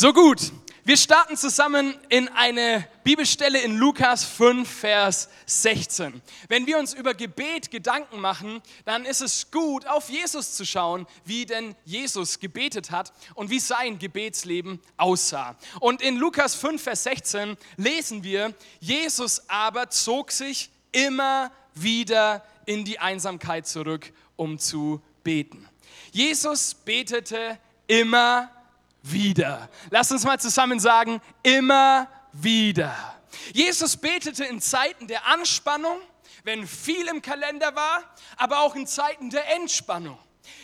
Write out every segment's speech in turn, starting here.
So gut. Wir starten zusammen in eine Bibelstelle in Lukas 5, Vers 16. Wenn wir uns über Gebet Gedanken machen, dann ist es gut, auf Jesus zu schauen, wie denn Jesus gebetet hat und wie sein Gebetsleben aussah. Und in Lukas 5, Vers 16 lesen wir, Jesus aber zog sich immer wieder in die Einsamkeit zurück, um zu beten. Jesus betete immer wieder wieder. Lass uns mal zusammen sagen, immer wieder. Jesus betete in Zeiten der Anspannung, wenn viel im Kalender war, aber auch in Zeiten der Entspannung.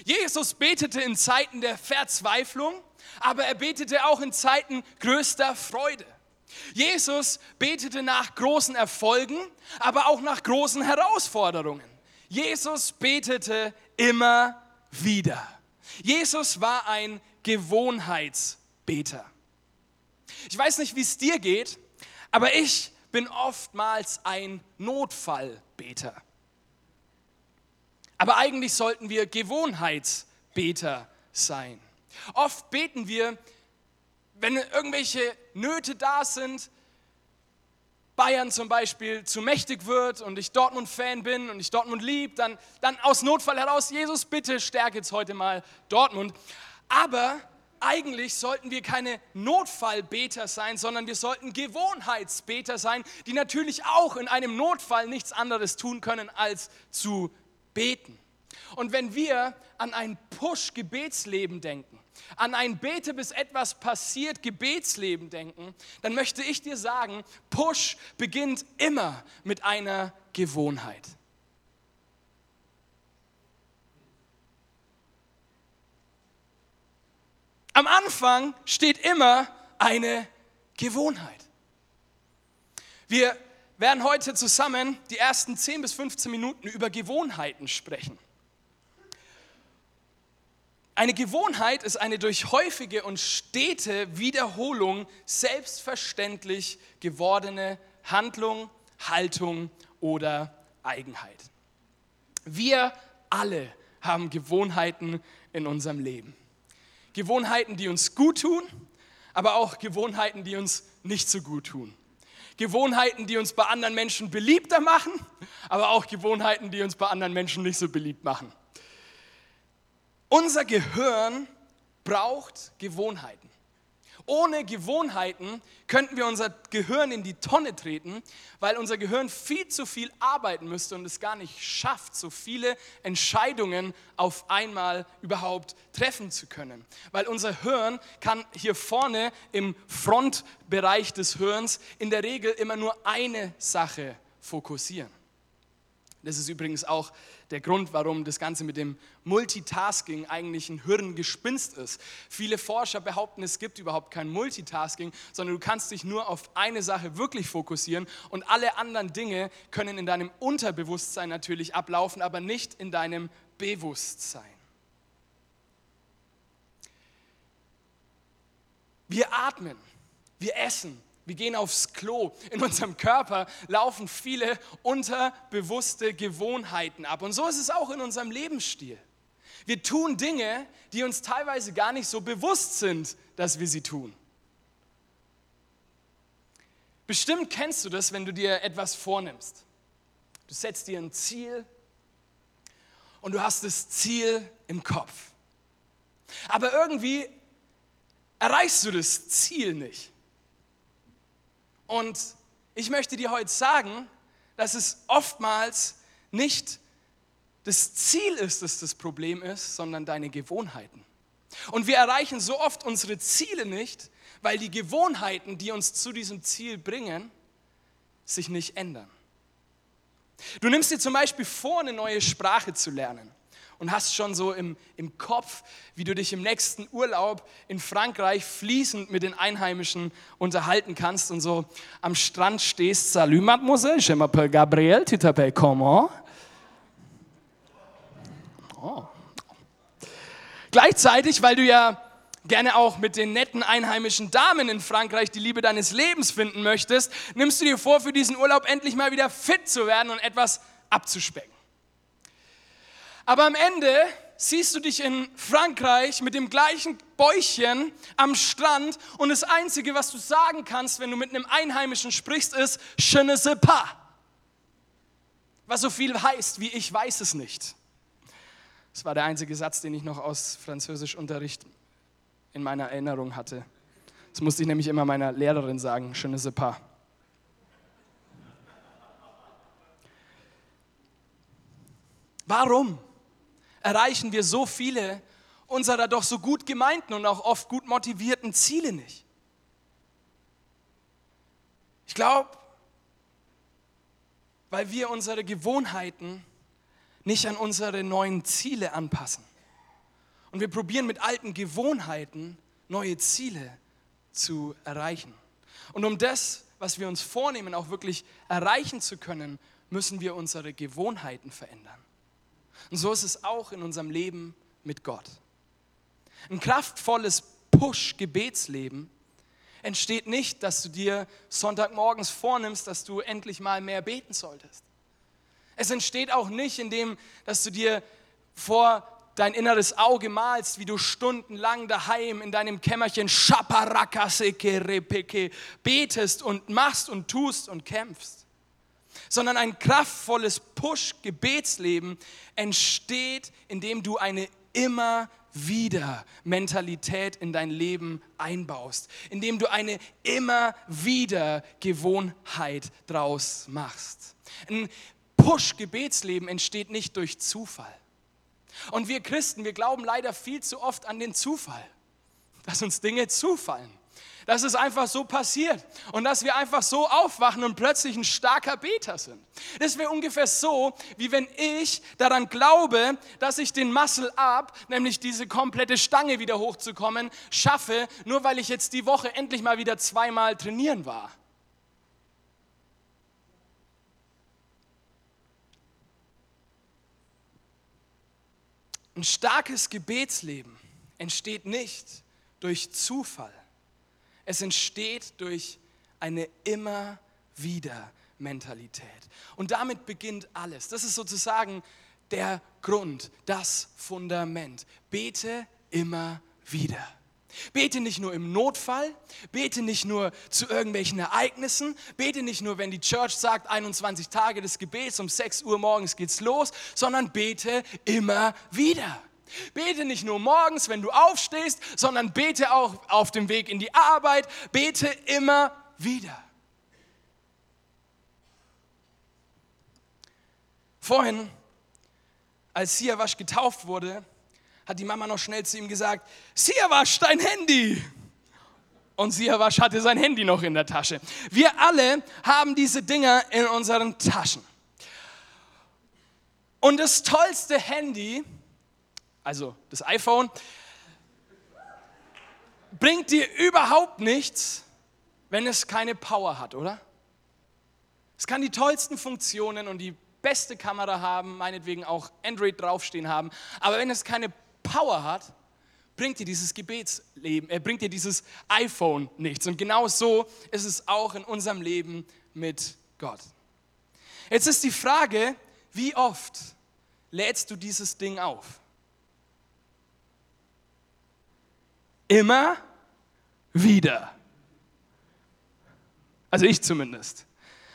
Jesus betete in Zeiten der Verzweiflung, aber er betete auch in Zeiten größter Freude. Jesus betete nach großen Erfolgen, aber auch nach großen Herausforderungen. Jesus betete immer wieder. Jesus war ein Gewohnheitsbeter. Ich weiß nicht, wie es dir geht, aber ich bin oftmals ein Notfallbeter. Aber eigentlich sollten wir Gewohnheitsbeter sein. Oft beten wir, wenn irgendwelche Nöte da sind, Bayern zum Beispiel zu mächtig wird und ich Dortmund-Fan bin und ich Dortmund lieb, dann, dann aus Notfall heraus, Jesus, bitte stärke jetzt heute mal Dortmund. Aber eigentlich sollten wir keine Notfallbeter sein, sondern wir sollten Gewohnheitsbeter sein, die natürlich auch in einem Notfall nichts anderes tun können, als zu beten. Und wenn wir an ein Push-Gebetsleben denken, an ein Bete, bis etwas passiert, Gebetsleben denken, dann möchte ich dir sagen, Push beginnt immer mit einer Gewohnheit. Am Anfang steht immer eine Gewohnheit. Wir werden heute zusammen die ersten 10 bis 15 Minuten über Gewohnheiten sprechen. Eine Gewohnheit ist eine durch häufige und stete Wiederholung selbstverständlich gewordene Handlung, Haltung oder Eigenheit. Wir alle haben Gewohnheiten in unserem Leben. Gewohnheiten, die uns gut tun, aber auch Gewohnheiten, die uns nicht so gut tun. Gewohnheiten, die uns bei anderen Menschen beliebter machen, aber auch Gewohnheiten, die uns bei anderen Menschen nicht so beliebt machen. Unser Gehirn braucht Gewohnheiten. Ohne Gewohnheiten könnten wir unser Gehirn in die Tonne treten, weil unser Gehirn viel zu viel arbeiten müsste und es gar nicht schafft, so viele Entscheidungen auf einmal überhaupt treffen zu können. Weil unser Hirn kann hier vorne im Frontbereich des Hirns in der Regel immer nur eine Sache fokussieren. Das ist übrigens auch der Grund, warum das Ganze mit dem Multitasking eigentlich ein Hirngespinst ist. Viele Forscher behaupten, es gibt überhaupt kein Multitasking, sondern du kannst dich nur auf eine Sache wirklich fokussieren und alle anderen Dinge können in deinem Unterbewusstsein natürlich ablaufen, aber nicht in deinem Bewusstsein. Wir atmen, wir essen, wir gehen aufs Klo. In unserem Körper laufen viele unterbewusste Gewohnheiten ab. Und so ist es auch in unserem Lebensstil. Wir tun Dinge, die uns teilweise gar nicht so bewusst sind, dass wir sie tun. Bestimmt kennst du das, wenn du dir etwas vornimmst. Du setzt dir ein Ziel und du hast das Ziel im Kopf. Aber irgendwie erreichst du das Ziel nicht. Und ich möchte dir heute sagen, dass es oftmals nicht das Ziel ist, das das Problem ist, sondern deine Gewohnheiten. Und wir erreichen so oft unsere Ziele nicht, weil die Gewohnheiten, die uns zu diesem Ziel bringen, sich nicht ändern. Du nimmst dir zum Beispiel vor, eine neue Sprache zu lernen und hast schon so im, im Kopf, wie du dich im nächsten Urlaub in Frankreich fließend mit den Einheimischen unterhalten kannst und so am Strand stehst. Salut, mademoiselle, je m'appelle Gabriel, tu t'appelles comment? Oh. Gleichzeitig, weil du ja gerne auch mit den netten einheimischen Damen in Frankreich die Liebe deines Lebens finden möchtest, nimmst du dir vor, für diesen Urlaub endlich mal wieder fit zu werden und etwas abzuspecken. Aber am Ende siehst du dich in Frankreich mit dem gleichen Bäuchchen am Strand und das Einzige, was du sagen kannst, wenn du mit einem Einheimischen sprichst, ist Je ne sais pas. Was so viel heißt wie ich weiß es nicht. Das war der einzige Satz, den ich noch aus Französischunterricht in meiner Erinnerung hatte. Das musste ich nämlich immer meiner Lehrerin sagen, je ne sais pas. Warum erreichen wir so viele unserer doch so gut gemeinten und auch oft gut motivierten Ziele nicht? Ich glaube, weil wir unsere Gewohnheiten nicht an unsere neuen Ziele anpassen. Und wir probieren mit alten Gewohnheiten neue Ziele zu erreichen. Und um das, was wir uns vornehmen, auch wirklich erreichen zu können, müssen wir unsere Gewohnheiten verändern. Und so ist es auch in unserem Leben mit Gott. Ein kraftvolles Push-Gebetsleben entsteht nicht, dass du dir Sonntagmorgens vornimmst, dass du endlich mal mehr beten solltest. Es entsteht auch nicht, indem, dass du dir vor dein inneres Auge malst, wie du stundenlang daheim in deinem Kämmerchen betest und machst und tust und kämpfst. Sondern ein kraftvolles Push-Gebetsleben entsteht, indem du eine immer wieder Mentalität in dein Leben einbaust, indem du eine immer wieder Gewohnheit draus machst. Ein Push-Gebetsleben entsteht nicht durch Zufall. Und wir Christen, wir glauben leider viel zu oft an den Zufall, dass uns Dinge zufallen dass es einfach so passiert und dass wir einfach so aufwachen und plötzlich ein starker Beter sind. Das wäre ungefähr so, wie wenn ich daran glaube, dass ich den Muscle Up, nämlich diese komplette Stange wieder hochzukommen, schaffe, nur weil ich jetzt die Woche endlich mal wieder zweimal trainieren war. Ein starkes Gebetsleben entsteht nicht durch Zufall. Es entsteht durch eine immer wieder Mentalität. Und damit beginnt alles. Das ist sozusagen der Grund, das Fundament. Bete immer wieder. Bete nicht nur im Notfall, bete nicht nur zu irgendwelchen Ereignissen, bete nicht nur, wenn die Church sagt, 21 Tage des Gebets, um 6 Uhr morgens geht's los, sondern bete immer wieder. Bete nicht nur morgens, wenn du aufstehst, sondern bete auch auf dem Weg in die Arbeit. Bete immer wieder. Vorhin, als Siawasch getauft wurde, hat die Mama noch schnell zu ihm gesagt, Siawasch, dein Handy. Und Siawasch hatte sein Handy noch in der Tasche. Wir alle haben diese Dinger in unseren Taschen. Und das tollste Handy also das iPhone, bringt dir überhaupt nichts, wenn es keine Power hat, oder? Es kann die tollsten Funktionen und die beste Kamera haben, meinetwegen auch Android draufstehen haben, aber wenn es keine Power hat, bringt dir dieses Gebetsleben, er äh, bringt dir dieses iPhone nichts. Und genau so ist es auch in unserem Leben mit Gott. Jetzt ist die Frage, wie oft lädst du dieses Ding auf? Immer wieder. Also ich zumindest.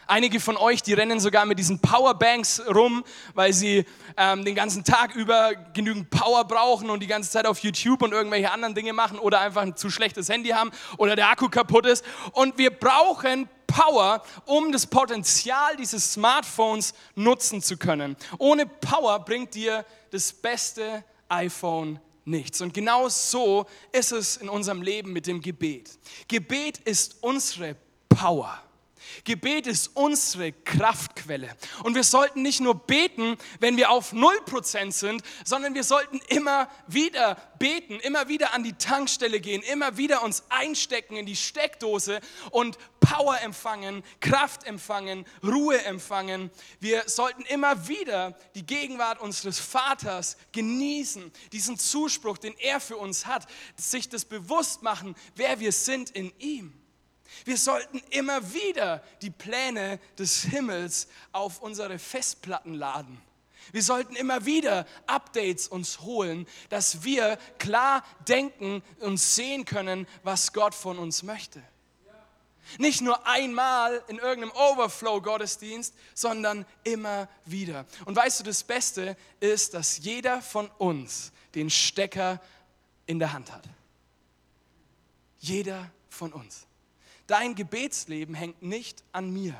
Einige von euch, die rennen sogar mit diesen Powerbanks rum, weil sie ähm, den ganzen Tag über genügend Power brauchen und die ganze Zeit auf YouTube und irgendwelche anderen Dinge machen oder einfach ein zu schlechtes Handy haben oder der Akku kaputt ist. Und wir brauchen Power, um das Potenzial dieses Smartphones nutzen zu können. Ohne Power bringt dir das beste iPhone nichts. Und genau so ist es in unserem Leben mit dem Gebet. Gebet ist unsere Power. Gebet ist unsere Kraftquelle. Und wir sollten nicht nur beten, wenn wir auf 0% sind, sondern wir sollten immer wieder beten, immer wieder an die Tankstelle gehen, immer wieder uns einstecken in die Steckdose und Power empfangen, Kraft empfangen, Ruhe empfangen. Wir sollten immer wieder die Gegenwart unseres Vaters genießen, diesen Zuspruch, den er für uns hat, sich das bewusst machen, wer wir sind in ihm. Wir sollten immer wieder die Pläne des Himmels auf unsere Festplatten laden. Wir sollten immer wieder Updates uns holen, dass wir klar denken und sehen können, was Gott von uns möchte. Nicht nur einmal in irgendeinem Overflow-Gottesdienst, sondern immer wieder. Und weißt du, das Beste ist, dass jeder von uns den Stecker in der Hand hat. Jeder von uns. Dein Gebetsleben hängt nicht an mir.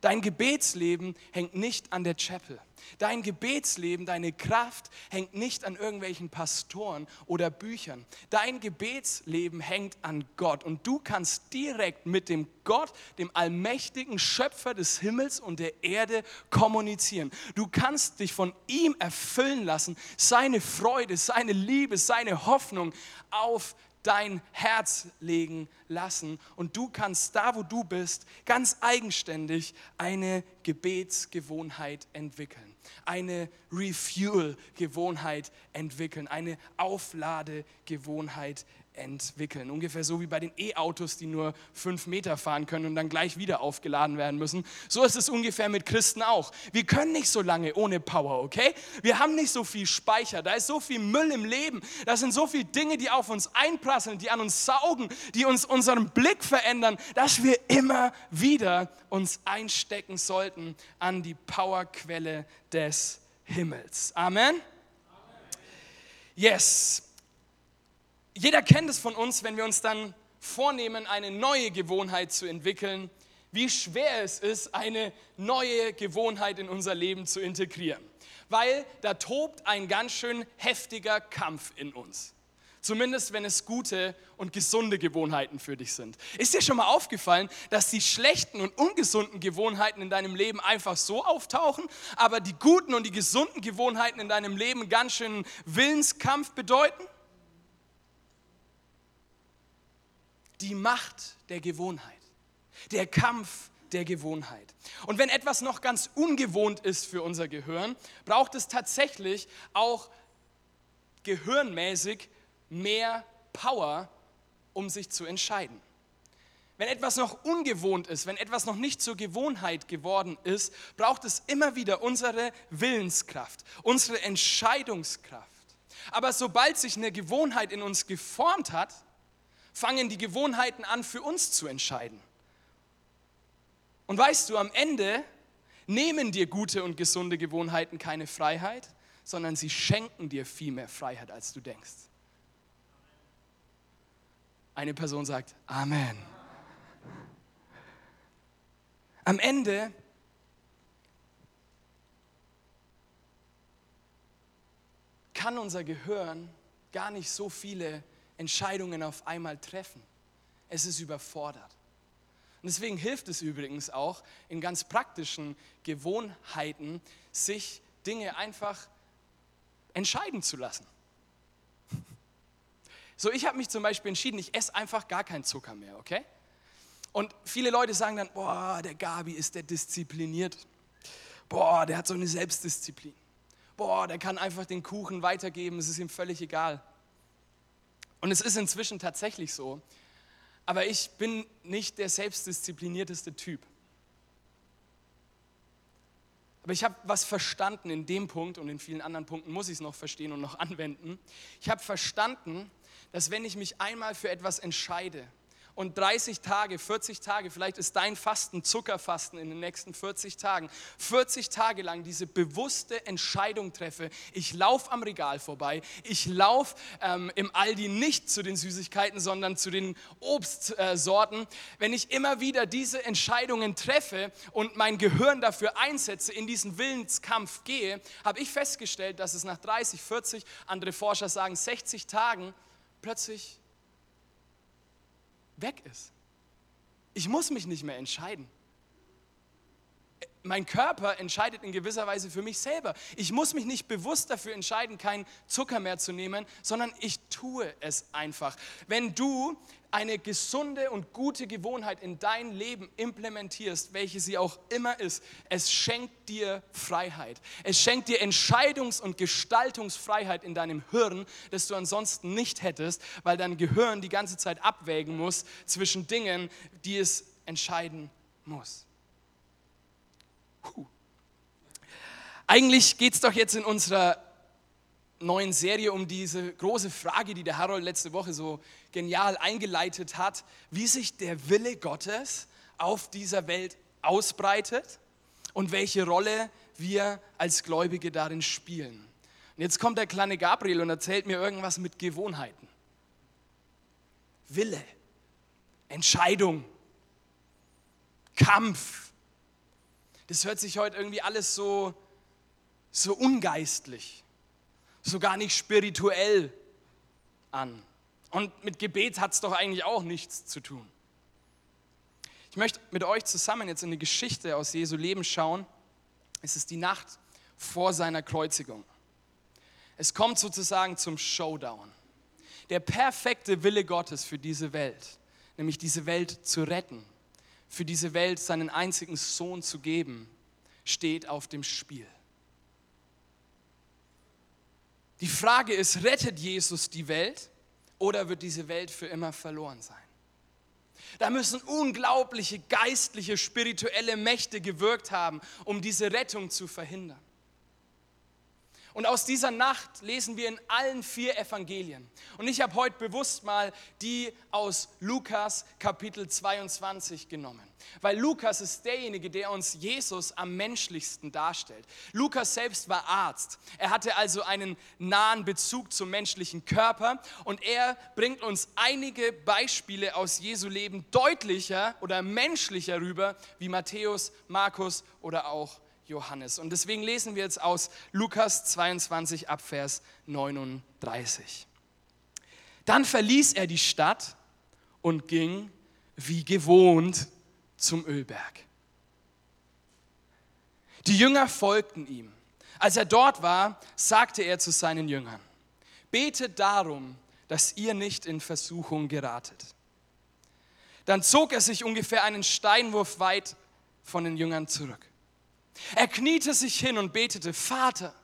Dein Gebetsleben hängt nicht an der Chapel. Dein Gebetsleben, deine Kraft hängt nicht an irgendwelchen Pastoren oder Büchern. Dein Gebetsleben hängt an Gott und du kannst direkt mit dem Gott, dem allmächtigen Schöpfer des Himmels und der Erde kommunizieren. Du kannst dich von ihm erfüllen lassen, seine Freude, seine Liebe, seine Hoffnung auf dein Herz legen lassen. Und du kannst da, wo du bist, ganz eigenständig eine Gebetsgewohnheit entwickeln, eine Refuel-Gewohnheit entwickeln, eine Aufladegewohnheit entwickeln. Ungefähr so wie bei den E-Autos, die nur fünf Meter fahren können und dann gleich wieder aufgeladen werden müssen. So ist es ungefähr mit Christen auch. Wir können nicht so lange ohne Power, okay? Wir haben nicht so viel Speicher. Da ist so viel Müll im Leben. Da sind so viele Dinge, die auf uns einprasseln, die an uns saugen, die uns unseren Blick verändern, dass wir immer wieder uns einstecken sollten an die Powerquelle des Himmels. Amen. Yes, jeder kennt es von uns, wenn wir uns dann vornehmen, eine neue Gewohnheit zu entwickeln, wie schwer es ist, eine neue Gewohnheit in unser Leben zu integrieren. Weil da tobt ein ganz schön heftiger Kampf in uns. Zumindest wenn es gute und gesunde Gewohnheiten für dich sind. Ist dir schon mal aufgefallen, dass die schlechten und ungesunden Gewohnheiten in deinem Leben einfach so auftauchen, aber die guten und die gesunden Gewohnheiten in deinem Leben ganz schön Willenskampf bedeuten? Die Macht der Gewohnheit, der Kampf der Gewohnheit. Und wenn etwas noch ganz ungewohnt ist für unser Gehirn, braucht es tatsächlich auch gehirnmäßig mehr Power, um sich zu entscheiden. Wenn etwas noch ungewohnt ist, wenn etwas noch nicht zur Gewohnheit geworden ist, braucht es immer wieder unsere Willenskraft, unsere Entscheidungskraft. Aber sobald sich eine Gewohnheit in uns geformt hat, fangen die Gewohnheiten an, für uns zu entscheiden. Und weißt du, am Ende nehmen dir gute und gesunde Gewohnheiten keine Freiheit, sondern sie schenken dir viel mehr Freiheit, als du denkst. Eine Person sagt Amen. Am Ende kann unser Gehirn gar nicht so viele Entscheidungen auf einmal treffen. Es ist überfordert. Und deswegen hilft es übrigens auch in ganz praktischen Gewohnheiten, sich Dinge einfach entscheiden zu lassen. So, ich habe mich zum Beispiel entschieden, ich esse einfach gar keinen Zucker mehr, okay? Und viele Leute sagen dann, boah, der Gabi ist der diszipliniert. Boah, der hat so eine Selbstdisziplin. Boah, der kann einfach den Kuchen weitergeben, es ist ihm völlig egal. Und es ist inzwischen tatsächlich so. Aber ich bin nicht der selbstdisziplinierteste Typ. Aber ich habe was verstanden in dem Punkt und in vielen anderen Punkten muss ich es noch verstehen und noch anwenden. Ich habe verstanden, dass wenn ich mich einmal für etwas entscheide, und 30 Tage, 40 Tage, vielleicht ist dein Fasten Zuckerfasten in den nächsten 40 Tagen, 40 Tage lang diese bewusste Entscheidung treffe, ich laufe am Regal vorbei, ich laufe ähm, im Aldi nicht zu den Süßigkeiten, sondern zu den Obstsorten, äh, wenn ich immer wieder diese Entscheidungen treffe und mein Gehirn dafür einsetze, in diesen Willenskampf gehe, habe ich festgestellt, dass es nach 30, 40, andere Forscher sagen 60 Tagen, plötzlich weg ist. Ich muss mich nicht mehr entscheiden. Mein Körper entscheidet in gewisser Weise für mich selber. Ich muss mich nicht bewusst dafür entscheiden, keinen Zucker mehr zu nehmen, sondern ich tue es einfach. Wenn du eine gesunde und gute Gewohnheit in dein Leben implementierst, welche sie auch immer ist, es schenkt dir Freiheit. Es schenkt dir Entscheidungs- und Gestaltungsfreiheit in deinem Hirn, das du ansonsten nicht hättest, weil dein Gehirn die ganze Zeit abwägen muss zwischen Dingen, die es entscheiden muss. Eigentlich geht es doch jetzt in unserer neuen Serie um diese große Frage, die der Harold letzte Woche so genial eingeleitet hat, wie sich der Wille Gottes auf dieser Welt ausbreitet und welche Rolle wir als Gläubige darin spielen. Und jetzt kommt der kleine Gabriel und erzählt mir irgendwas mit Gewohnheiten. Wille, Entscheidung, Kampf. Das hört sich heute irgendwie alles so, so ungeistlich, so gar nicht spirituell an. Und mit Gebet hat es doch eigentlich auch nichts zu tun. Ich möchte mit euch zusammen jetzt in eine Geschichte aus Jesu Leben schauen. Es ist die Nacht vor seiner Kreuzigung. Es kommt sozusagen zum Showdown. Der perfekte Wille Gottes für diese Welt, nämlich diese Welt zu retten, für diese Welt seinen einzigen Sohn zu geben, steht auf dem Spiel. Die Frage ist, rettet Jesus die Welt oder wird diese Welt für immer verloren sein? Da müssen unglaubliche geistliche, spirituelle Mächte gewirkt haben, um diese Rettung zu verhindern. Und aus dieser Nacht lesen wir in allen vier Evangelien. Und ich habe heute bewusst mal die aus Lukas Kapitel 22 genommen. Weil Lukas ist derjenige, der uns Jesus am menschlichsten darstellt. Lukas selbst war Arzt. Er hatte also einen nahen Bezug zum menschlichen Körper. Und er bringt uns einige Beispiele aus Jesu Leben deutlicher oder menschlicher rüber, wie Matthäus, Markus oder auch Johannes. Und deswegen lesen wir jetzt aus Lukas 22 ab Vers 39. Dann verließ er die Stadt und ging wie gewohnt zum Ölberg. Die Jünger folgten ihm. Als er dort war, sagte er zu seinen Jüngern, betet darum, dass ihr nicht in Versuchung geratet. Dann zog er sich ungefähr einen Steinwurf weit von den Jüngern zurück. Er kniete sich hin und betete, Vater,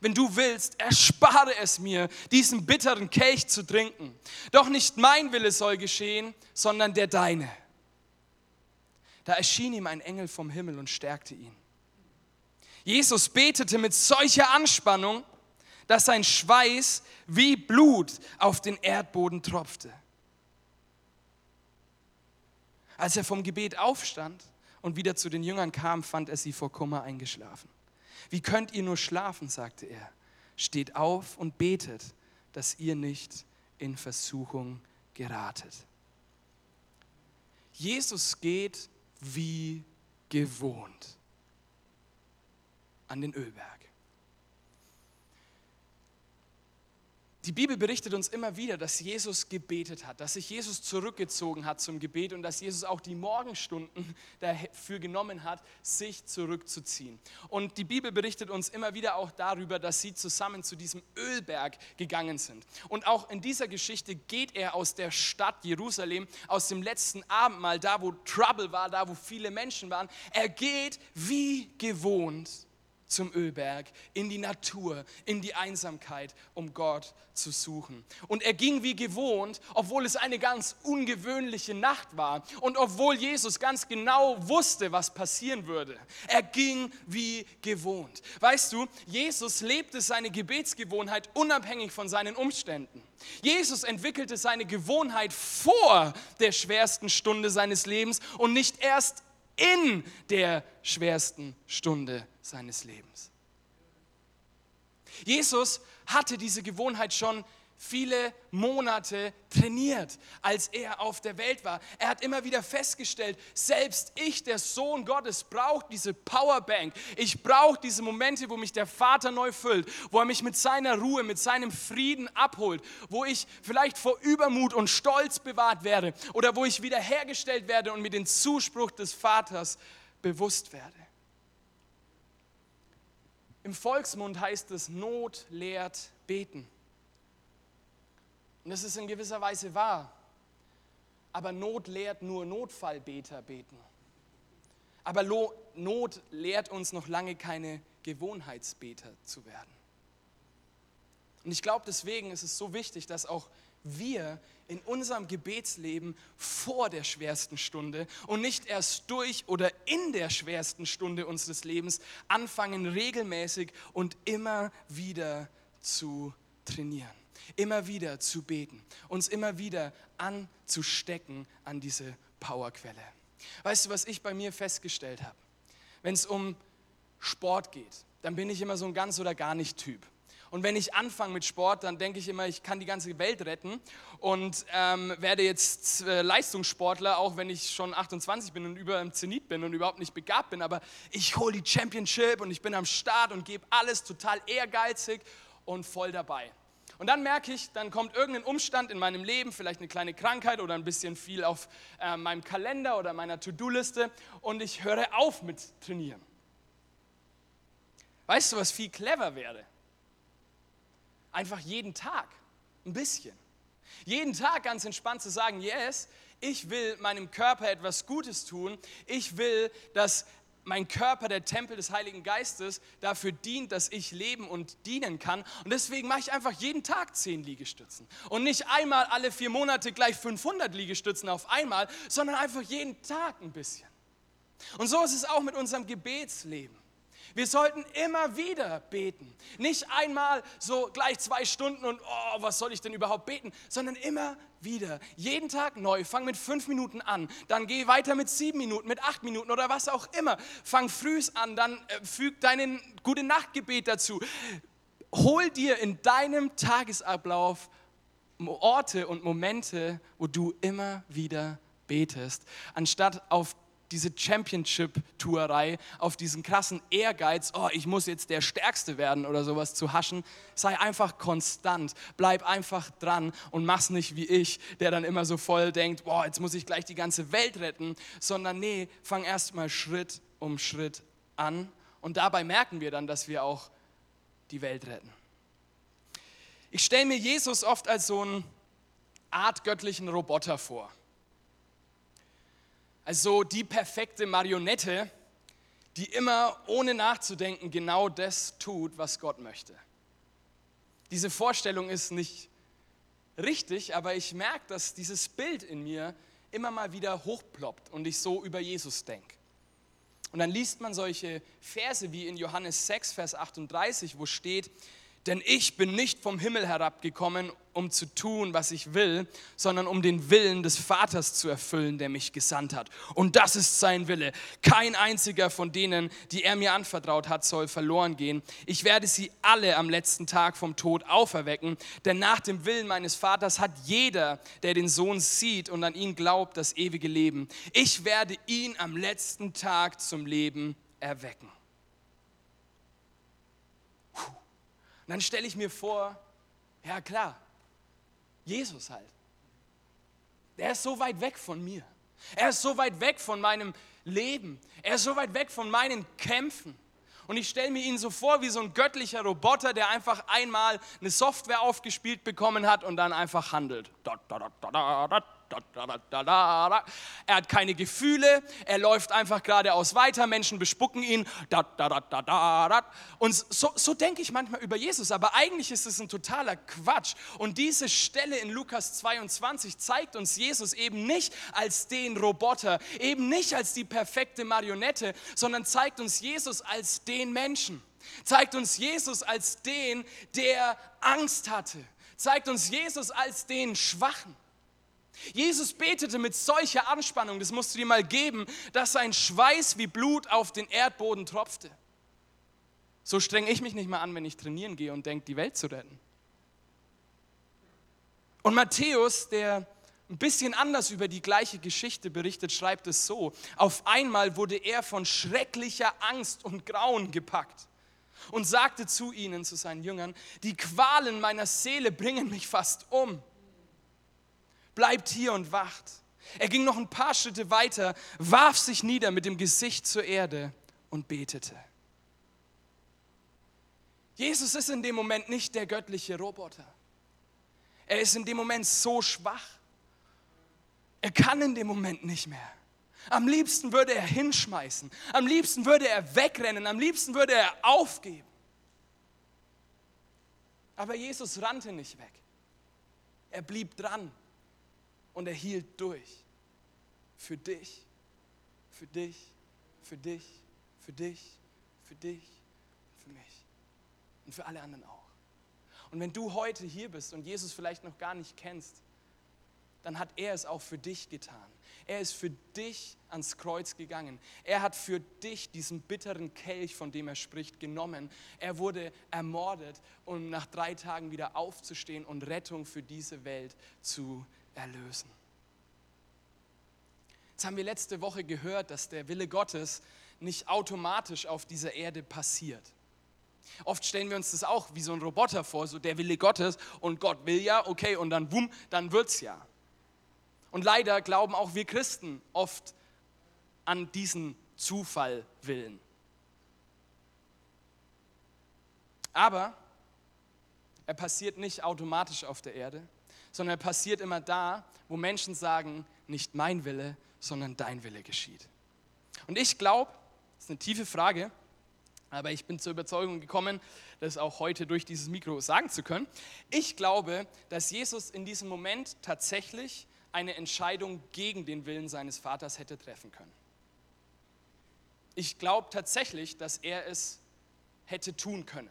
wenn du willst, erspare es mir, diesen bitteren Kelch zu trinken. Doch nicht mein Wille soll geschehen, sondern der deine. Da erschien ihm ein Engel vom Himmel und stärkte ihn. Jesus betete mit solcher Anspannung, dass sein Schweiß wie Blut auf den Erdboden tropfte. Als er vom Gebet aufstand, und wieder zu den Jüngern kam, fand er sie vor Kummer eingeschlafen. Wie könnt ihr nur schlafen, sagte er. Steht auf und betet, dass ihr nicht in Versuchung geratet. Jesus geht wie gewohnt an den Ölberg. Die Bibel berichtet uns immer wieder, dass Jesus gebetet hat, dass sich Jesus zurückgezogen hat zum Gebet und dass Jesus auch die Morgenstunden dafür genommen hat, sich zurückzuziehen. Und die Bibel berichtet uns immer wieder auch darüber, dass sie zusammen zu diesem Ölberg gegangen sind. Und auch in dieser Geschichte geht er aus der Stadt Jerusalem, aus dem letzten Abendmahl, da wo Trouble war, da wo viele Menschen waren. Er geht wie gewohnt zum Ölberg, in die Natur, in die Einsamkeit, um Gott zu suchen. Und er ging wie gewohnt, obwohl es eine ganz ungewöhnliche Nacht war und obwohl Jesus ganz genau wusste, was passieren würde. Er ging wie gewohnt. Weißt du, Jesus lebte seine Gebetsgewohnheit unabhängig von seinen Umständen. Jesus entwickelte seine Gewohnheit vor der schwersten Stunde seines Lebens und nicht erst in der schwersten Stunde seines Lebens. Jesus hatte diese Gewohnheit schon viele Monate trainiert, als er auf der Welt war. Er hat immer wieder festgestellt, selbst ich, der Sohn Gottes, brauche diese Powerbank. Ich brauche diese Momente, wo mich der Vater neu füllt, wo er mich mit seiner Ruhe, mit seinem Frieden abholt, wo ich vielleicht vor Übermut und Stolz bewahrt werde oder wo ich wiederhergestellt werde und mir den Zuspruch des Vaters bewusst werde. Im Volksmund heißt es, Not lehrt beten. Und das ist in gewisser Weise wahr. Aber Not lehrt nur Notfallbeter beten. Aber Not lehrt uns noch lange keine Gewohnheitsbeter zu werden. Und ich glaube, deswegen ist es so wichtig, dass auch wir in unserem Gebetsleben vor der schwersten Stunde und nicht erst durch oder in der schwersten Stunde unseres Lebens anfangen regelmäßig und immer wieder zu trainieren, immer wieder zu beten, uns immer wieder anzustecken an diese Powerquelle. Weißt du, was ich bei mir festgestellt habe? Wenn es um Sport geht, dann bin ich immer so ein ganz oder gar nicht Typ. Und wenn ich anfange mit Sport, dann denke ich immer, ich kann die ganze Welt retten und ähm, werde jetzt äh, Leistungssportler, auch wenn ich schon 28 bin und über im Zenit bin und überhaupt nicht begabt bin. Aber ich hole die Championship und ich bin am Start und gebe alles total ehrgeizig und voll dabei. Und dann merke ich, dann kommt irgendein Umstand in meinem Leben, vielleicht eine kleine Krankheit oder ein bisschen viel auf äh, meinem Kalender oder meiner To-Do-Liste und ich höre auf mit Trainieren. Weißt du, was viel clever wäre? Einfach jeden Tag ein bisschen. Jeden Tag ganz entspannt zu sagen, yes, ich will meinem Körper etwas Gutes tun. Ich will, dass mein Körper, der Tempel des Heiligen Geistes, dafür dient, dass ich leben und dienen kann. Und deswegen mache ich einfach jeden Tag 10 Liegestützen. Und nicht einmal alle vier Monate gleich 500 Liegestützen auf einmal, sondern einfach jeden Tag ein bisschen. Und so ist es auch mit unserem Gebetsleben. Wir sollten immer wieder beten. Nicht einmal so gleich zwei Stunden und, oh, was soll ich denn überhaupt beten, sondern immer wieder. Jeden Tag neu. Fang mit fünf Minuten an. Dann geh weiter mit sieben Minuten, mit acht Minuten oder was auch immer. Fang früh an, dann äh, füg deinen gute Nachtgebet dazu. Hol dir in deinem Tagesablauf Orte und Momente, wo du immer wieder betest, anstatt auf diese Championship-Tourerei, auf diesen krassen Ehrgeiz, oh, ich muss jetzt der Stärkste werden oder sowas zu haschen. Sei einfach konstant, bleib einfach dran und mach's nicht wie ich, der dann immer so voll denkt, boah, jetzt muss ich gleich die ganze Welt retten, sondern nee, fang erstmal Schritt um Schritt an und dabei merken wir dann, dass wir auch die Welt retten. Ich stelle mir Jesus oft als so einen Art göttlichen Roboter vor. Also die perfekte Marionette, die immer ohne nachzudenken genau das tut, was Gott möchte. Diese Vorstellung ist nicht richtig, aber ich merke, dass dieses Bild in mir immer mal wieder hochploppt und ich so über Jesus denke. Und dann liest man solche Verse wie in Johannes 6, Vers 38, wo steht, denn ich bin nicht vom Himmel herabgekommen, um zu tun, was ich will, sondern um den Willen des Vaters zu erfüllen, der mich gesandt hat. Und das ist sein Wille. Kein einziger von denen, die er mir anvertraut hat, soll verloren gehen. Ich werde sie alle am letzten Tag vom Tod auferwecken, denn nach dem Willen meines Vaters hat jeder, der den Sohn sieht und an ihn glaubt, das ewige Leben. Ich werde ihn am letzten Tag zum Leben erwecken. Und dann stelle ich mir vor, ja klar, Jesus halt. Der ist so weit weg von mir. Er ist so weit weg von meinem Leben. Er ist so weit weg von meinen Kämpfen. Und ich stelle mir ihn so vor wie so ein göttlicher Roboter, der einfach einmal eine Software aufgespielt bekommen hat und dann einfach handelt. Er hat keine Gefühle, er läuft einfach geradeaus weiter, Menschen bespucken ihn. Und so, so denke ich manchmal über Jesus, aber eigentlich ist es ein totaler Quatsch. Und diese Stelle in Lukas 22 zeigt uns Jesus eben nicht als den Roboter, eben nicht als die perfekte Marionette, sondern zeigt uns Jesus als den Menschen. Zeigt uns Jesus als den, der Angst hatte. Zeigt uns Jesus als den Schwachen. Jesus betete mit solcher Anspannung, das musst du dir mal geben, dass sein Schweiß wie Blut auf den Erdboden tropfte. So streng ich mich nicht mal an, wenn ich trainieren gehe und denke, die Welt zu retten. Und Matthäus, der ein bisschen anders über die gleiche Geschichte berichtet, schreibt es so. Auf einmal wurde er von schrecklicher Angst und Grauen gepackt und sagte zu ihnen, zu seinen Jüngern, die Qualen meiner Seele bringen mich fast um bleibt hier und wacht. Er ging noch ein paar Schritte weiter, warf sich nieder mit dem Gesicht zur Erde und betete. Jesus ist in dem Moment nicht der göttliche Roboter. Er ist in dem Moment so schwach. Er kann in dem Moment nicht mehr. Am liebsten würde er hinschmeißen. Am liebsten würde er wegrennen. Am liebsten würde er aufgeben. Aber Jesus rannte nicht weg. Er blieb dran und er hielt durch. Für dich, für dich, für dich, für dich, für dich, für mich und für alle anderen auch. Und wenn du heute hier bist und Jesus vielleicht noch gar nicht kennst, dann hat er es auch für dich getan. Er ist für dich ans Kreuz gegangen. Er hat für dich diesen bitteren Kelch, von dem er spricht, genommen. Er wurde ermordet, um nach drei Tagen wieder aufzustehen und Rettung für diese Welt zu erlösen. Jetzt haben wir letzte Woche gehört, dass der Wille Gottes nicht automatisch auf dieser Erde passiert. Oft stellen wir uns das auch wie so ein Roboter vor, so der Wille Gottes und Gott will ja, okay, und dann bumm, dann wird's ja. Und leider glauben auch wir Christen oft an diesen Zufall willen. Aber er passiert nicht automatisch auf der Erde, sondern er passiert immer da, wo Menschen sagen, nicht mein Wille, sondern dein Wille geschieht. Und ich glaube, das ist eine tiefe Frage, aber ich bin zur Überzeugung gekommen, das auch heute durch dieses Mikro sagen zu können. Ich glaube, dass Jesus in diesem Moment tatsächlich eine Entscheidung gegen den Willen seines Vaters hätte treffen können. Ich glaube tatsächlich, dass er es hätte tun können,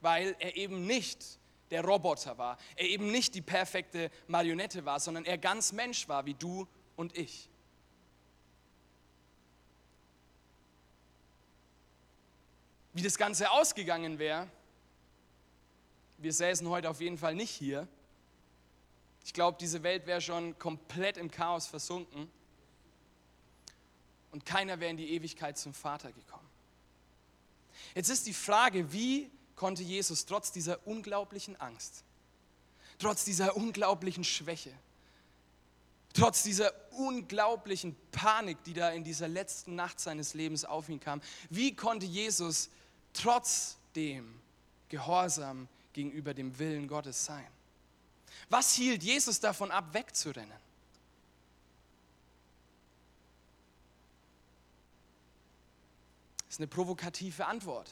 weil er eben nicht der Roboter war, er eben nicht die perfekte Marionette war, sondern er ganz Mensch war wie du und ich. Wie das Ganze ausgegangen wäre, wir säßen heute auf jeden Fall nicht hier, ich glaube, diese Welt wäre schon komplett im Chaos versunken und keiner wäre in die Ewigkeit zum Vater gekommen. Jetzt ist die Frage, wie konnte Jesus trotz dieser unglaublichen Angst, trotz dieser unglaublichen Schwäche, trotz dieser unglaublichen Panik, die da in dieser letzten Nacht seines Lebens auf ihn kam, wie konnte Jesus trotzdem gehorsam gegenüber dem Willen Gottes sein? Was hielt Jesus davon ab, wegzurennen? Das ist eine provokative Antwort.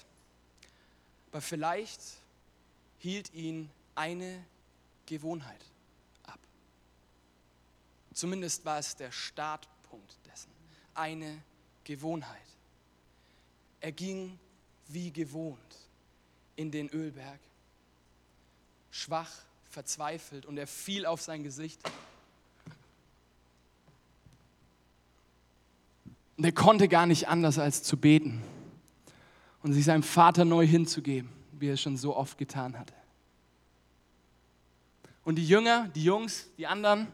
Aber vielleicht hielt ihn eine Gewohnheit ab. Zumindest war es der Startpunkt dessen. Eine Gewohnheit. Er ging wie gewohnt in den Ölberg, schwach verzweifelt und er fiel auf sein Gesicht. Und er konnte gar nicht anders als zu beten und sich seinem Vater neu hinzugeben, wie er es schon so oft getan hatte. Und die Jünger, die Jungs, die anderen,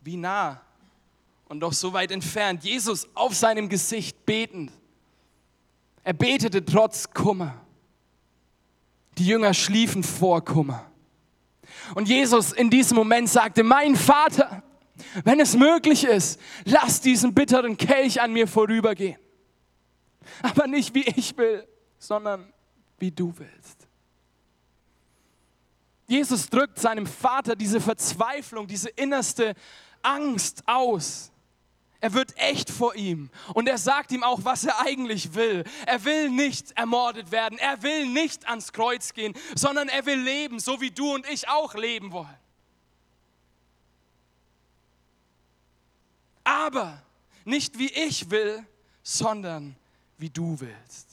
wie nah und doch so weit entfernt. Jesus auf seinem Gesicht betend. Er betete trotz Kummer. Die Jünger schliefen vor Kummer. Und Jesus in diesem Moment sagte, mein Vater, wenn es möglich ist, lass diesen bitteren Kelch an mir vorübergehen. Aber nicht wie ich will, sondern wie du willst. Jesus drückt seinem Vater diese Verzweiflung, diese innerste Angst aus. Er wird echt vor ihm und er sagt ihm auch, was er eigentlich will. Er will nicht ermordet werden, er will nicht ans Kreuz gehen, sondern er will leben, so wie du und ich auch leben wollen. Aber nicht wie ich will, sondern wie du willst.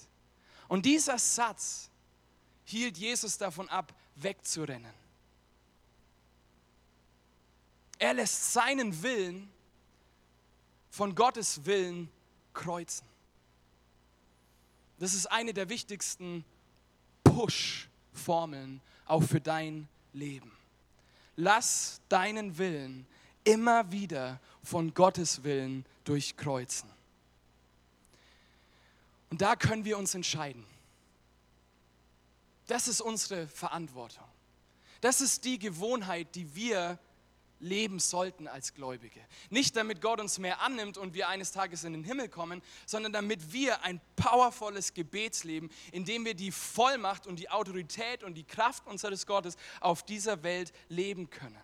Und dieser Satz hielt Jesus davon ab, wegzurennen. Er lässt seinen Willen von Gottes Willen kreuzen. Das ist eine der wichtigsten Push-Formeln auch für dein Leben. Lass deinen Willen immer wieder von Gottes Willen durchkreuzen. Und da können wir uns entscheiden. Das ist unsere Verantwortung. Das ist die Gewohnheit, die wir leben sollten als Gläubige. Nicht damit Gott uns mehr annimmt und wir eines Tages in den Himmel kommen, sondern damit wir ein powervolles Gebetsleben, in dem wir die Vollmacht und die Autorität und die Kraft unseres Gottes auf dieser Welt leben können.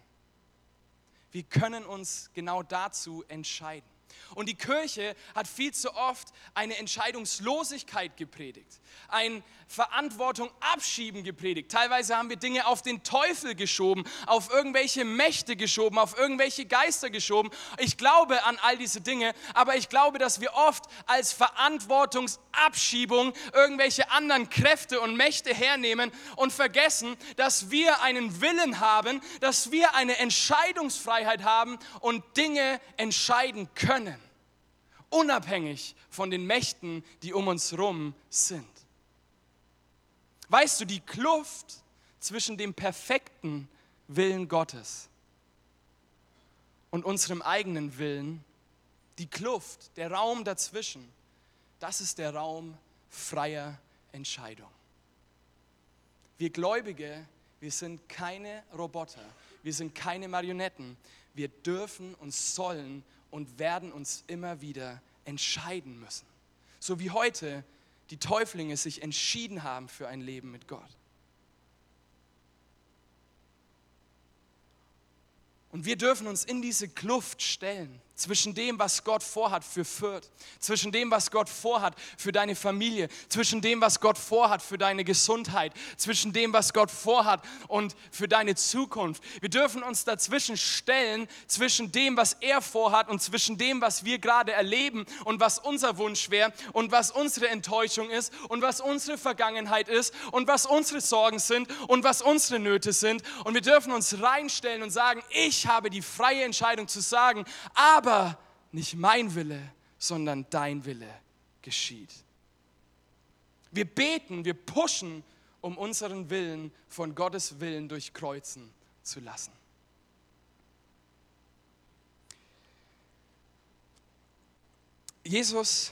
Wir können uns genau dazu entscheiden. Und die Kirche hat viel zu oft eine Entscheidungslosigkeit gepredigt, ein Verantwortung abschieben gepredigt. Teilweise haben wir Dinge auf den Teufel geschoben, auf irgendwelche Mächte geschoben, auf irgendwelche Geister geschoben. Ich glaube an all diese Dinge, aber ich glaube, dass wir oft als Verantwortungsabschiebung irgendwelche anderen Kräfte und Mächte hernehmen und vergessen, dass wir einen Willen haben, dass wir eine Entscheidungsfreiheit haben und Dinge entscheiden können, unabhängig von den Mächten, die um uns herum sind. Weißt du, die Kluft zwischen dem perfekten Willen Gottes und unserem eigenen Willen, die Kluft, der Raum dazwischen, das ist der Raum freier Entscheidung. Wir Gläubige, wir sind keine Roboter, wir sind keine Marionetten. Wir dürfen und sollen und werden uns immer wieder entscheiden müssen. So wie heute die Täuflinge sich entschieden haben für ein Leben mit Gott. Und wir dürfen uns in diese Kluft stellen zwischen dem, was Gott vorhat für Fürth, zwischen dem, was Gott vorhat für deine Familie, zwischen dem, was Gott vorhat für deine Gesundheit, zwischen dem, was Gott vorhat und für deine Zukunft. Wir dürfen uns dazwischen stellen, zwischen dem, was er vorhat und zwischen dem, was wir gerade erleben und was unser Wunsch wäre und was unsere Enttäuschung ist und was unsere Vergangenheit ist und was unsere Sorgen sind und was unsere Nöte sind. Und wir dürfen uns reinstellen und sagen, ich habe die freie Entscheidung zu sagen, aber aber nicht mein Wille, sondern dein Wille geschieht. Wir beten, wir pushen, um unseren Willen von Gottes Willen durchkreuzen zu lassen. Jesus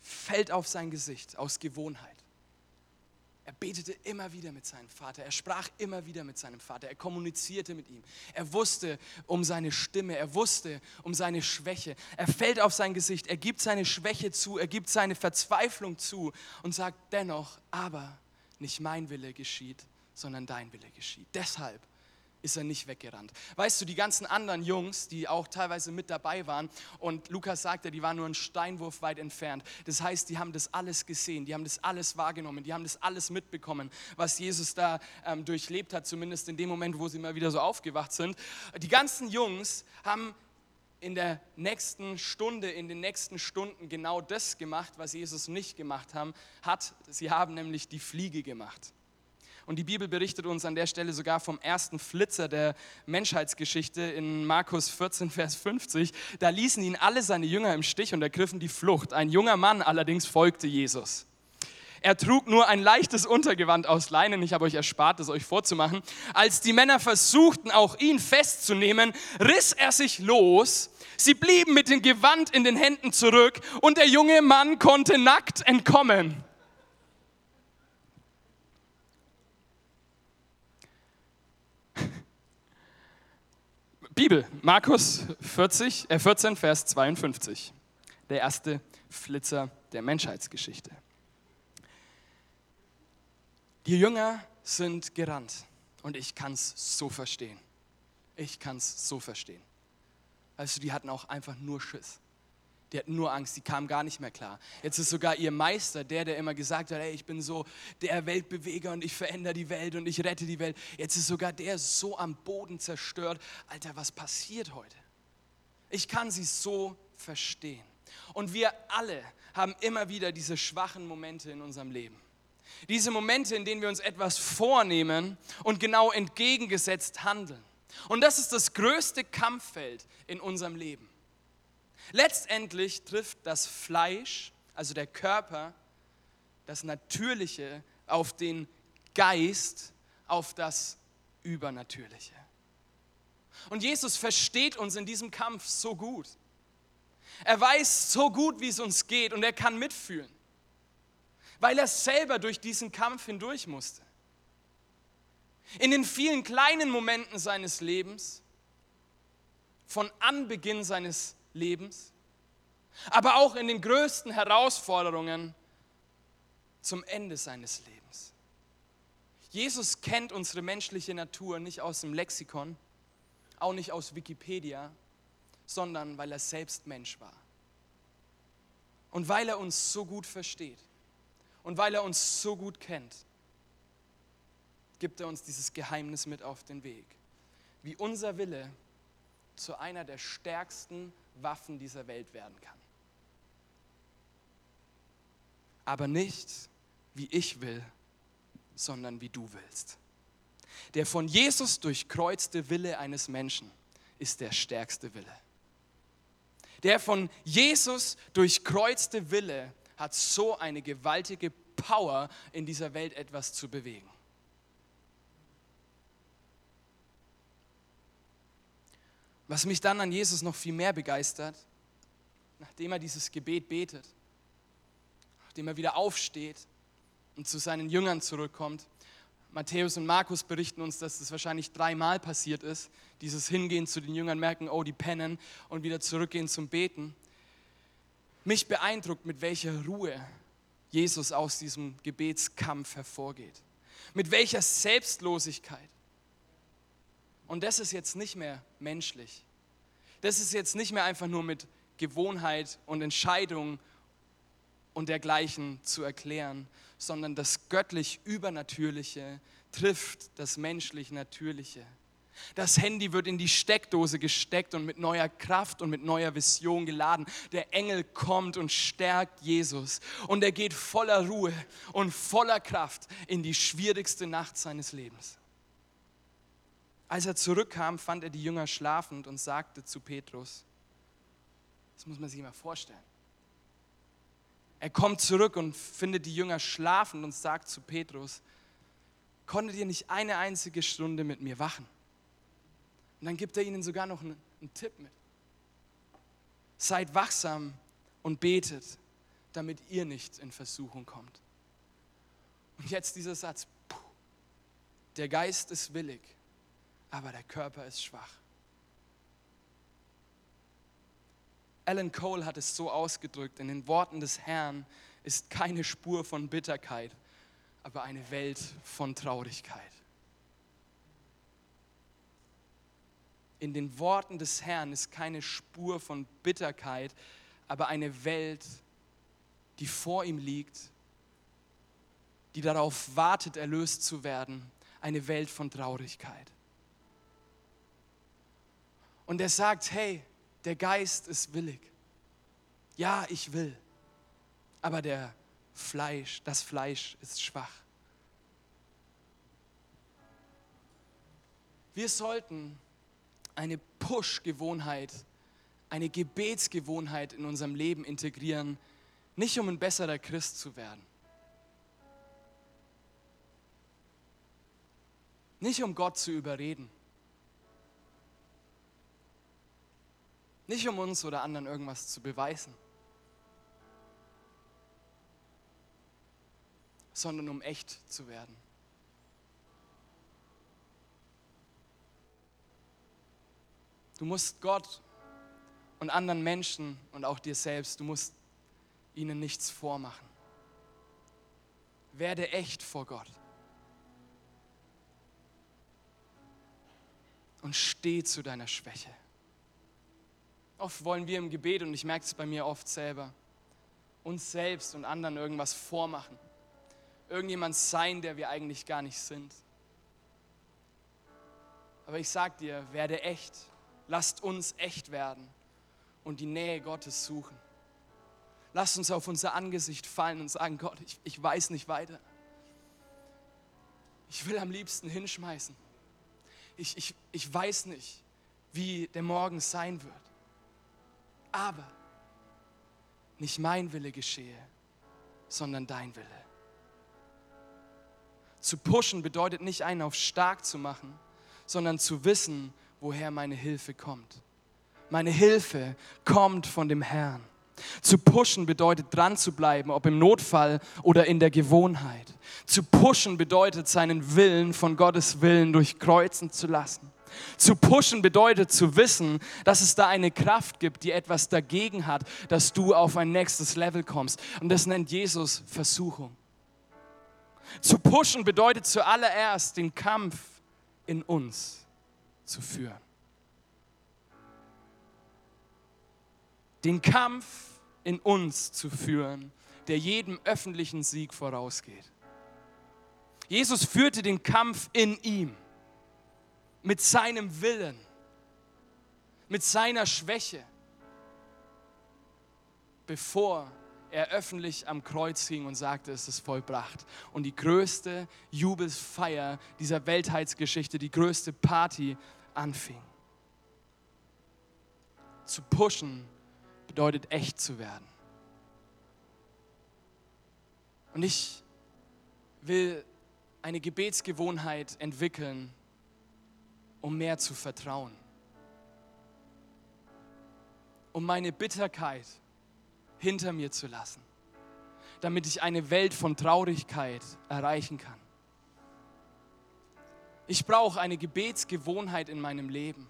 fällt auf sein Gesicht aus Gewohnheit. Er betete immer wieder mit seinem Vater. Er sprach immer wieder mit seinem Vater. Er kommunizierte mit ihm. Er wusste um seine Stimme. Er wusste um seine Schwäche. Er fällt auf sein Gesicht. Er gibt seine Schwäche zu. Er gibt seine Verzweiflung zu und sagt dennoch, aber nicht mein Wille geschieht, sondern dein Wille geschieht. Deshalb ist er nicht weggerannt. Weißt du, die ganzen anderen Jungs, die auch teilweise mit dabei waren, und Lukas sagte, die waren nur einen Steinwurf weit entfernt. Das heißt, die haben das alles gesehen, die haben das alles wahrgenommen, die haben das alles mitbekommen, was Jesus da ähm, durchlebt hat, zumindest in dem Moment, wo sie mal wieder so aufgewacht sind. Die ganzen Jungs haben in der nächsten Stunde, in den nächsten Stunden genau das gemacht, was Jesus nicht gemacht haben, hat. Sie haben nämlich die Fliege gemacht. Und die Bibel berichtet uns an der Stelle sogar vom ersten Flitzer der Menschheitsgeschichte in Markus 14, Vers 50. Da ließen ihn alle seine Jünger im Stich und ergriffen die Flucht. Ein junger Mann allerdings folgte Jesus. Er trug nur ein leichtes Untergewand aus Leinen. Ich habe euch erspart, es euch vorzumachen. Als die Männer versuchten, auch ihn festzunehmen, riss er sich los. Sie blieben mit dem Gewand in den Händen zurück und der junge Mann konnte nackt entkommen. Bibel, Markus 40, äh 14, Vers 52. Der erste Flitzer der Menschheitsgeschichte. Die Jünger sind gerannt und ich kann es so verstehen. Ich kann es so verstehen. Also die hatten auch einfach nur Schiss. Die hatten nur Angst, die kamen gar nicht mehr klar. Jetzt ist sogar ihr Meister, der, der immer gesagt hat, hey, ich bin so der Weltbeweger und ich verändere die Welt und ich rette die Welt. Jetzt ist sogar der so am Boden zerstört. Alter, was passiert heute? Ich kann sie so verstehen. Und wir alle haben immer wieder diese schwachen Momente in unserem Leben. Diese Momente, in denen wir uns etwas vornehmen und genau entgegengesetzt handeln. Und das ist das größte Kampffeld in unserem Leben. Letztendlich trifft das Fleisch, also der Körper, das Natürliche auf den Geist, auf das Übernatürliche. Und Jesus versteht uns in diesem Kampf so gut. Er weiß so gut, wie es uns geht und er kann mitfühlen, weil er selber durch diesen Kampf hindurch musste. In den vielen kleinen Momenten seines Lebens, von Anbeginn seines Lebens, aber auch in den größten Herausforderungen zum Ende seines Lebens. Jesus kennt unsere menschliche Natur nicht aus dem Lexikon, auch nicht aus Wikipedia, sondern weil er selbst Mensch war. Und weil er uns so gut versteht und weil er uns so gut kennt, gibt er uns dieses Geheimnis mit auf den Weg. Wie unser Wille zu einer der stärksten Waffen dieser Welt werden kann. Aber nicht wie ich will, sondern wie du willst. Der von Jesus durchkreuzte Wille eines Menschen ist der stärkste Wille. Der von Jesus durchkreuzte Wille hat so eine gewaltige Power, in dieser Welt etwas zu bewegen. Was mich dann an Jesus noch viel mehr begeistert, nachdem er dieses Gebet betet, nachdem er wieder aufsteht und zu seinen Jüngern zurückkommt, Matthäus und Markus berichten uns, dass das wahrscheinlich dreimal passiert ist. Dieses Hingehen zu den Jüngern, merken, oh, die pennen und wieder zurückgehen zum Beten. Mich beeindruckt, mit welcher Ruhe Jesus aus diesem Gebetskampf hervorgeht. Mit welcher Selbstlosigkeit. Und das ist jetzt nicht mehr menschlich. Das ist jetzt nicht mehr einfach nur mit Gewohnheit und Entscheidung und dergleichen zu erklären, sondern das göttlich Übernatürliche trifft das menschlich Natürliche. Das Handy wird in die Steckdose gesteckt und mit neuer Kraft und mit neuer Vision geladen. Der Engel kommt und stärkt Jesus und er geht voller Ruhe und voller Kraft in die schwierigste Nacht seines Lebens. Als er zurückkam, fand er die Jünger schlafend und sagte zu Petrus, das muss man sich mal vorstellen, er kommt zurück und findet die Jünger schlafend und sagt zu Petrus, konntet ihr nicht eine einzige Stunde mit mir wachen? Und dann gibt er ihnen sogar noch einen, einen Tipp mit. Seid wachsam und betet, damit ihr nicht in Versuchung kommt. Und jetzt dieser Satz, der Geist ist willig, aber der Körper ist schwach. Alan Cole hat es so ausgedrückt, in den Worten des Herrn ist keine Spur von Bitterkeit, aber eine Welt von Traurigkeit. In den Worten des Herrn ist keine Spur von Bitterkeit, aber eine Welt, die vor ihm liegt, die darauf wartet, erlöst zu werden, eine Welt von Traurigkeit. Und er sagt, hey, der Geist ist willig. Ja, ich will. Aber der Fleisch, das Fleisch ist schwach. Wir sollten eine Push-Gewohnheit, eine Gebetsgewohnheit in unserem Leben integrieren, nicht um ein besserer Christ zu werden. Nicht um Gott zu überreden. Nicht um uns oder anderen irgendwas zu beweisen, sondern um echt zu werden. Du musst Gott und anderen Menschen und auch dir selbst, du musst ihnen nichts vormachen. Werde echt vor Gott. Und steh zu deiner Schwäche. Oft wollen wir im Gebet, und ich merke es bei mir oft selber, uns selbst und anderen irgendwas vormachen. Irgendjemand sein, der wir eigentlich gar nicht sind. Aber ich sage dir, werde echt. Lasst uns echt werden und die Nähe Gottes suchen. Lasst uns auf unser Angesicht fallen und sagen, Gott, ich, ich weiß nicht weiter. Ich will am liebsten hinschmeißen. Ich, ich, ich weiß nicht, wie der Morgen sein wird. Aber nicht mein Wille geschehe, sondern dein Wille. Zu pushen bedeutet nicht einen auf stark zu machen, sondern zu wissen, woher meine Hilfe kommt. Meine Hilfe kommt von dem Herrn. Zu pushen bedeutet dran zu bleiben, ob im Notfall oder in der Gewohnheit. Zu pushen bedeutet seinen Willen von Gottes Willen durchkreuzen zu lassen. Zu pushen bedeutet zu wissen, dass es da eine Kraft gibt, die etwas dagegen hat, dass du auf ein nächstes Level kommst. Und das nennt Jesus Versuchung. Zu pushen bedeutet zuallererst den Kampf in uns zu führen. den Kampf in uns zu führen, der jedem öffentlichen Sieg vorausgeht. Jesus führte den Kampf in ihm, mit seinem Willen, mit seiner Schwäche, bevor er öffentlich am Kreuz hing und sagte, es ist vollbracht. Und die größte Jubelsfeier dieser Weltheitsgeschichte, die größte Party anfing. Zu pushen bedeutet echt zu werden. Und ich will eine Gebetsgewohnheit entwickeln, um mehr zu vertrauen. Um meine Bitterkeit hinter mir zu lassen, damit ich eine Welt von Traurigkeit erreichen kann. Ich brauche eine Gebetsgewohnheit in meinem Leben,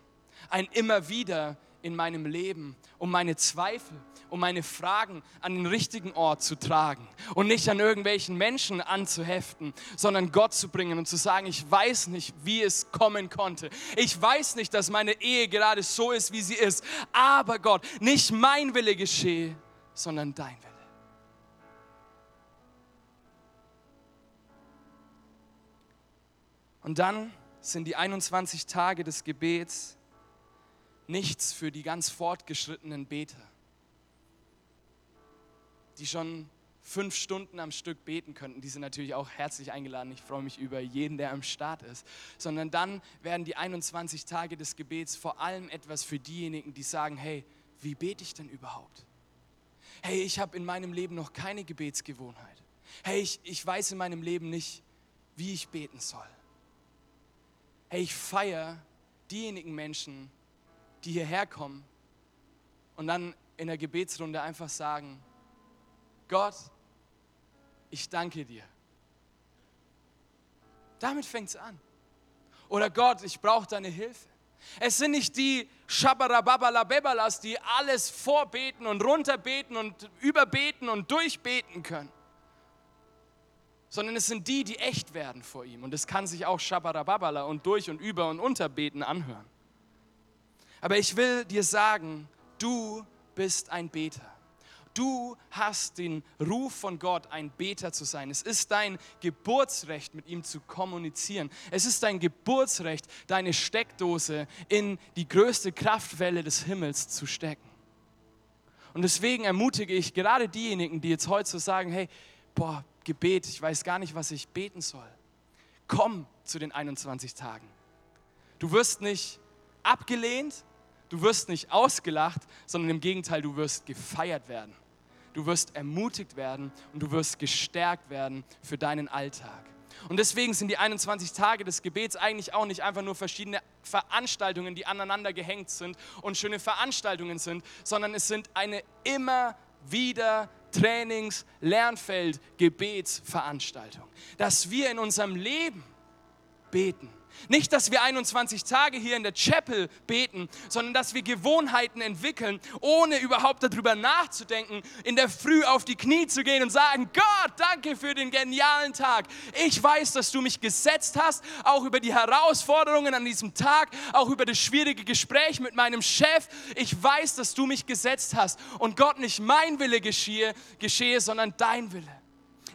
ein immer wieder in meinem Leben, um meine Zweifel, um meine Fragen an den richtigen Ort zu tragen und nicht an irgendwelchen Menschen anzuheften, sondern Gott zu bringen und zu sagen, ich weiß nicht, wie es kommen konnte. Ich weiß nicht, dass meine Ehe gerade so ist, wie sie ist, aber Gott, nicht mein Wille geschehe, sondern dein Wille. Und dann sind die 21 Tage des Gebets nichts für die ganz fortgeschrittenen Beter, die schon fünf Stunden am Stück beten könnten. Die sind natürlich auch herzlich eingeladen. Ich freue mich über jeden, der am Start ist. Sondern dann werden die 21 Tage des Gebets vor allem etwas für diejenigen, die sagen, hey, wie bete ich denn überhaupt? Hey, ich habe in meinem Leben noch keine Gebetsgewohnheit. Hey, ich, ich weiß in meinem Leben nicht, wie ich beten soll. Hey, ich feiere diejenigen Menschen, die hierher kommen und dann in der Gebetsrunde einfach sagen, Gott, ich danke dir. Damit fängt es an. Oder Gott, ich brauche deine Hilfe. Es sind nicht die Schabarababalabebalas, die alles vorbeten und runterbeten und überbeten und durchbeten können, sondern es sind die, die echt werden vor ihm. Und es kann sich auch Schabarababala und durch und über und unterbeten anhören. Aber ich will dir sagen, du bist ein Beter. Du hast den Ruf von Gott, ein Beter zu sein. Es ist dein Geburtsrecht, mit ihm zu kommunizieren. Es ist dein Geburtsrecht, deine Steckdose in die größte Kraftwelle des Himmels zu stecken. Und deswegen ermutige ich gerade diejenigen, die jetzt heute so sagen, hey, boah, Gebet, ich weiß gar nicht, was ich beten soll. Komm zu den 21 Tagen. Du wirst nicht abgelehnt, du wirst nicht ausgelacht, sondern im Gegenteil, du wirst gefeiert werden du wirst ermutigt werden und du wirst gestärkt werden für deinen Alltag. Und deswegen sind die 21 Tage des Gebets eigentlich auch nicht einfach nur verschiedene Veranstaltungen, die aneinander gehängt sind und schöne Veranstaltungen sind, sondern es sind eine immer wieder Trainings-, Lernfeld-, Gebetsveranstaltung. Dass wir in unserem Leben beten nicht, dass wir 21 Tage hier in der Chapel beten, sondern dass wir Gewohnheiten entwickeln, ohne überhaupt darüber nachzudenken, in der Früh auf die Knie zu gehen und sagen, Gott, danke für den genialen Tag. Ich weiß, dass du mich gesetzt hast, auch über die Herausforderungen an diesem Tag, auch über das schwierige Gespräch mit meinem Chef. Ich weiß, dass du mich gesetzt hast und Gott nicht mein Wille geschehe, geschehe sondern dein Wille.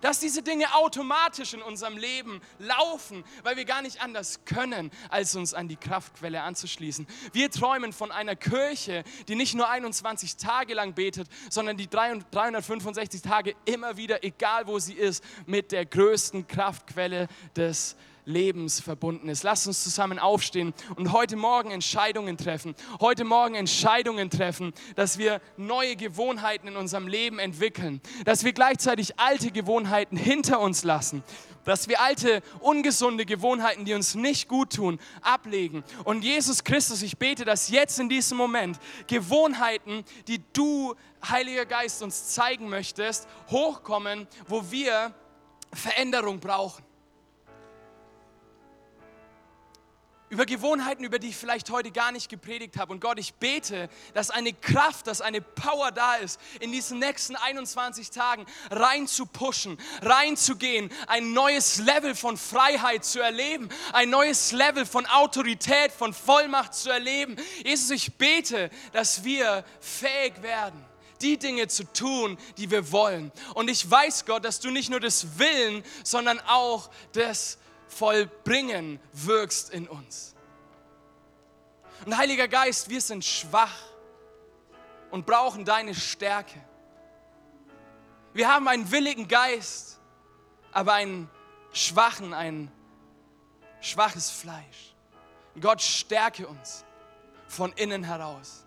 Dass diese Dinge automatisch in unserem Leben laufen, weil wir gar nicht anders können, als uns an die Kraftquelle anzuschließen. Wir träumen von einer Kirche, die nicht nur 21 Tage lang betet, sondern die 365 Tage immer wieder, egal wo sie ist, mit der größten Kraftquelle des Lebens Lebens verbunden ist. Lasst uns zusammen aufstehen und heute Morgen Entscheidungen treffen. Heute Morgen Entscheidungen treffen, dass wir neue Gewohnheiten in unserem Leben entwickeln. Dass wir gleichzeitig alte Gewohnheiten hinter uns lassen. Dass wir alte, ungesunde Gewohnheiten, die uns nicht gut tun, ablegen. Und Jesus Christus, ich bete, dass jetzt in diesem Moment Gewohnheiten, die du, Heiliger Geist, uns zeigen möchtest, hochkommen, wo wir Veränderung brauchen. Über Gewohnheiten, über die ich vielleicht heute gar nicht gepredigt habe. Und Gott, ich bete, dass eine Kraft, dass eine Power da ist, in diesen nächsten 21 Tagen rein zu pushen, reinzugehen, ein neues Level von Freiheit zu erleben, ein neues Level von Autorität, von Vollmacht zu erleben. Jesus, ich bete, dass wir fähig werden die Dinge zu tun, die wir wollen. Und ich weiß, Gott, dass du nicht nur das Willen, sondern auch das Vollbringen wirkst in uns. Und Heiliger Geist, wir sind schwach und brauchen deine Stärke. Wir haben einen willigen Geist, aber einen schwachen, ein schwaches Fleisch. Gott stärke uns von innen heraus.